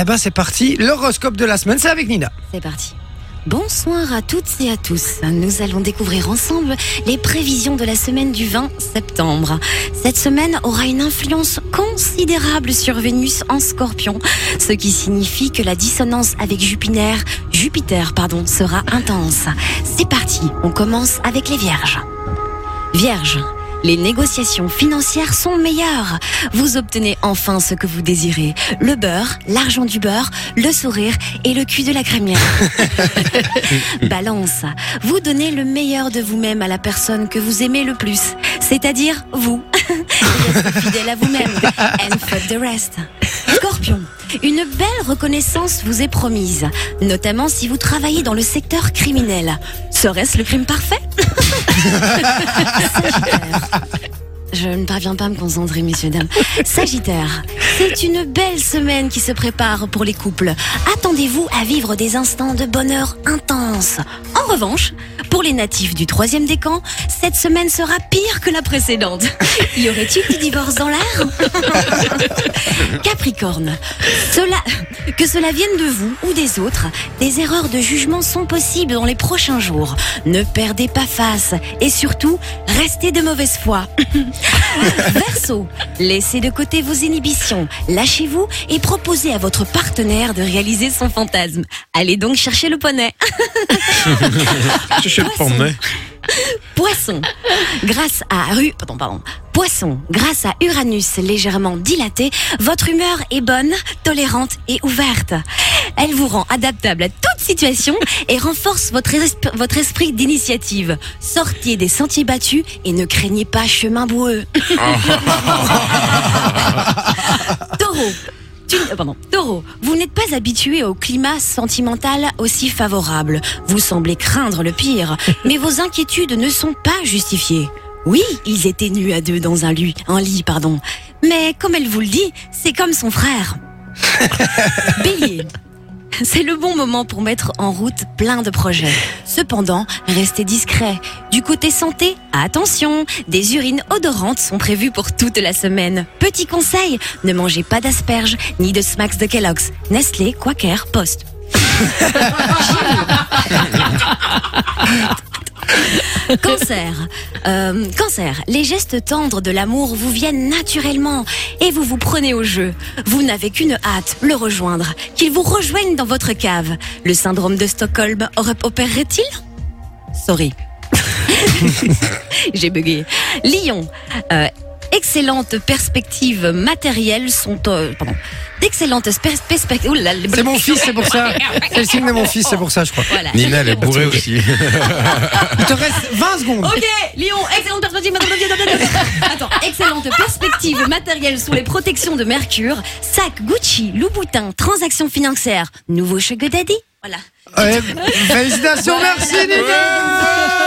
Eh ben c'est parti, l'horoscope de la semaine, c'est avec Nina. C'est parti. Bonsoir à toutes et à tous. Nous allons découvrir ensemble les prévisions de la semaine du 20 septembre. Cette semaine aura une influence considérable sur Vénus en scorpion, ce qui signifie que la dissonance avec Jupiter, Jupiter pardon, sera intense. C'est parti, on commence avec les vierges. Vierge. Les négociations financières sont meilleures. Vous obtenez enfin ce que vous désirez. Le beurre, l'argent du beurre, le sourire et le cul de la crémière. Balance. Vous donnez le meilleur de vous-même à la personne que vous aimez le plus. C'est-à-dire vous. Restez fidèle à vous-même. And fuck the rest. Scorpion. Une belle reconnaissance vous est promise, notamment si vous travaillez dans le secteur criminel. Serait-ce le crime parfait? Je ne parviens pas à me concentrer, messieurs, dames. Sagittaire, c'est une belle semaine qui se prépare pour les couples. Attendez-vous à vivre des instants de bonheur intense. En revanche, pour les natifs du troisième décan, cette semaine sera pire que la précédente. Y aurait-il du divorce dans l'air Capricorne, que cela vienne de vous ou des autres, des erreurs de jugement sont possibles dans les prochains jours. Ne perdez pas face et surtout, restez de mauvaise foi. Verseau, laissez de côté vos inhibitions, lâchez-vous et proposez à votre partenaire de réaliser son fantasme. Allez donc chercher le poney. Chercher le Poisson. poney. Poisson, grâce à Ru- pardon, pardon. Poisson, grâce à Uranus légèrement dilaté, votre humeur est bonne, tolérante et ouverte. Elle vous rend adaptable à toute situation et renforce votre, esp- votre esprit d'initiative. Sortez des sentiers battus et ne craignez pas chemin boueux. Taureau. Tu- pardon. Taureau, vous n'êtes pas habitué au climat sentimental aussi favorable. Vous semblez craindre le pire, mais vos inquiétudes ne sont pas justifiées. Oui, ils étaient nus à deux dans un lit, un lit, pardon. Mais comme elle vous le dit, c'est comme son frère. Bélier. C'est le bon moment pour mettre en route plein de projets. Cependant, restez discret. Du côté santé, attention, des urines odorantes sont prévues pour toute la semaine. Petit conseil, ne mangez pas d'asperges ni de smacks de Kellogg's, Nestlé, Quaker, Post. Cancer. Euh, cancer. Les gestes tendres de l'amour vous viennent naturellement et vous vous prenez au jeu. Vous n'avez qu'une hâte, le rejoindre. Qu'il vous rejoigne dans votre cave. Le syndrome de Stockholm opérerait-il Sorry. J'ai bugué. Lion. Euh, excellentes perspectives matérielles sont... euh, pardon. D'excellentes pers- perspectives... C'est mon fils, c'est pour ça. C'est le signe de mon fils, c'est pour ça, je crois. Voilà. Nina, elle est bourrée aussi. Il te reste 20 secondes. Ok, Lyon, excellente perspective. Attends, excellente perspective matérielle sous les protections de Mercure. Sac Gucci, Louboutin, transactions financières, nouveau sugar daddy. Voilà. Ouais, félicitations, merci Nina